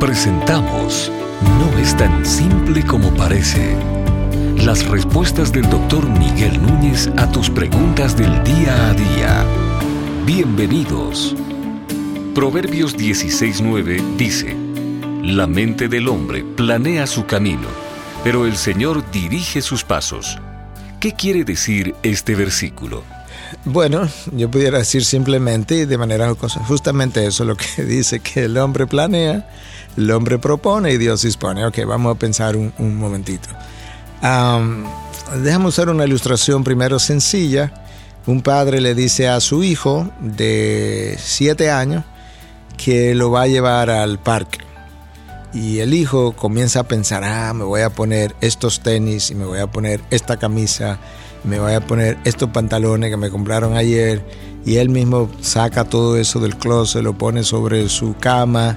Presentamos No es tan simple como parece. Las respuestas del doctor Miguel Núñez a tus preguntas del día a día. Bienvenidos. Proverbios 16.9 dice, La mente del hombre planea su camino, pero el Señor dirige sus pasos. ¿Qué quiere decir este versículo? Bueno, yo pudiera decir simplemente de manera justamente eso lo que dice que el hombre planea, el hombre propone y Dios dispone. Ok, vamos a pensar un, momentito. déjame usar una ilustración primero sencilla. Un padre le dice a su hijo de siete años que lo va a llevar al parque. Y el hijo comienza a pensar, ah, me voy a poner estos tenis y me voy a poner esta camisa me voy a poner estos pantalones que me compraron ayer y él mismo saca todo eso del closet, lo pone sobre su cama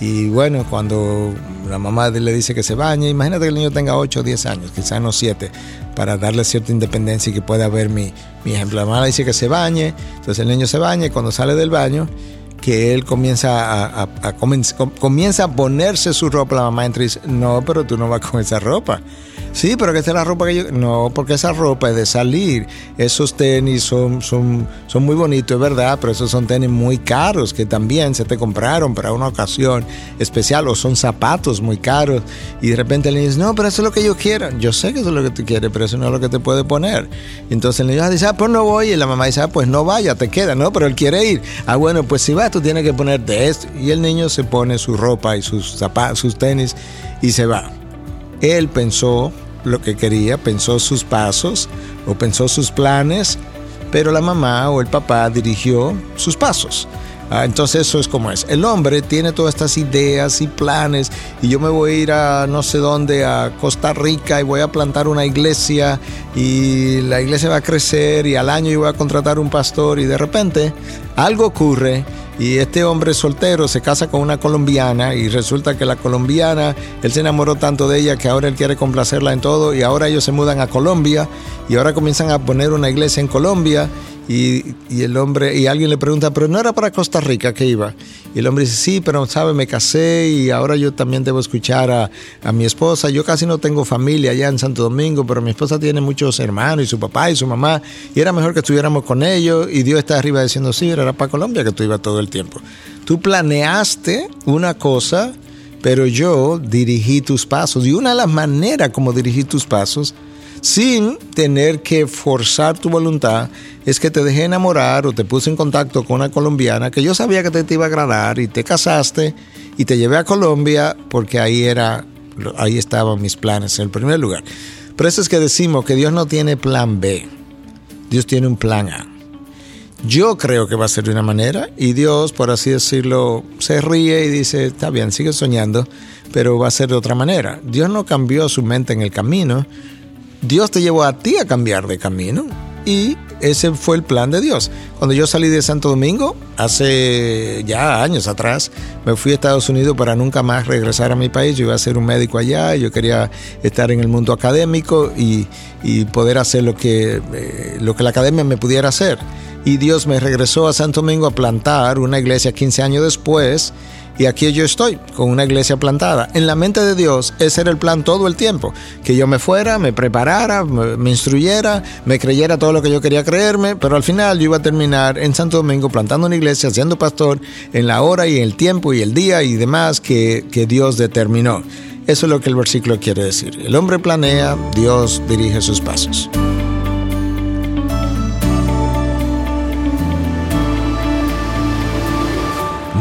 y bueno, cuando la mamá le dice que se bañe, imagínate que el niño tenga 8 o 10 años, quizás no 7, para darle cierta independencia y que pueda ver mi, mi ejemplo. La mamá le dice que se bañe, entonces el niño se baña y cuando sale del baño, que él comienza a, comienza a ponerse su ropa, la mamá entra y dice, no, pero tú no vas con esa ropa. Sí, pero que esta es la ropa que yo... No, porque esa ropa es de salir. Esos tenis son, son, son muy bonitos, es verdad, pero esos son tenis muy caros que también se te compraron para una ocasión especial o son zapatos muy caros. Y de repente le dices, no, pero eso es lo que yo quiero. Yo sé que eso es lo que tú quieres, pero eso no es lo que te puede poner. entonces el niño dice, ah, pues no voy. Y la mamá dice, ah, pues no vaya, te queda. No, pero él quiere ir. Ah, bueno, pues si vas, tú tienes que ponerte esto. Y el niño se pone su ropa y sus zapatos, sus tenis y se va. Él pensó lo que quería, pensó sus pasos o pensó sus planes, pero la mamá o el papá dirigió sus pasos. Ah, entonces eso es como es. El hombre tiene todas estas ideas y planes y yo me voy a ir a no sé dónde, a Costa Rica y voy a plantar una iglesia y la iglesia va a crecer y al año yo voy a contratar un pastor y de repente algo ocurre y este hombre soltero se casa con una colombiana y resulta que la colombiana, él se enamoró tanto de ella que ahora él quiere complacerla en todo y ahora ellos se mudan a Colombia y ahora comienzan a poner una iglesia en Colombia y, el hombre, y alguien le pregunta, pero no era para Costa Rica que iba. Y el hombre dice, sí, pero sabe, me casé y ahora yo también debo escuchar a, a, mi esposa. Yo casi no tengo familia allá en Santo Domingo, pero mi esposa tiene muchos hermanos y su papá y su mamá. Y era mejor que estuviéramos con ellos. Y Dios está arriba diciendo, sí, era para Colombia que tú ibas todo el tiempo. Tú planeaste una cosa, pero yo dirigí tus pasos. Y una de las maneras como dirigí tus pasos sin tener que forzar tu voluntad, es que te dejé enamorar o te puse en contacto con una colombiana que yo sabía que te, iba a agradar y te casaste y te llevé a Colombia porque ahí era ahí estaban mis planes en el primer lugar. Por eso es que decimos que Dios no tiene plan B. Dios tiene un plan A. Yo creo que va a ser de una manera y Dios, por así decirlo, se ríe y dice, está bien, sigue soñando, pero va a ser de otra manera. Dios no cambió su mente en el camino, Dios te llevó a ti a cambiar de camino y ese fue el plan de Dios. Cuando yo salí de Santo Domingo, hace ya años atrás, me fui a Estados Unidos para nunca más regresar a mi país. Yo iba a ser un médico allá, yo quería estar en el mundo académico y, poder hacer lo que, eh, lo que la academia me pudiera hacer. Y Dios me regresó a Santo Domingo a plantar una iglesia 15 años después y aquí yo estoy, con una iglesia plantada. En la mente de Dios, ese era el plan todo el tiempo. Que yo me fuera, me preparara, me, instruyera, me creyera todo lo que yo quería creerme, pero al final yo iba a terminar en Santo Domingo plantando una iglesia, siendo pastor, en la hora y el tiempo y el día y demás que, que Dios determinó. Eso es lo que el versículo quiere decir. El hombre planea, Dios dirige sus pasos.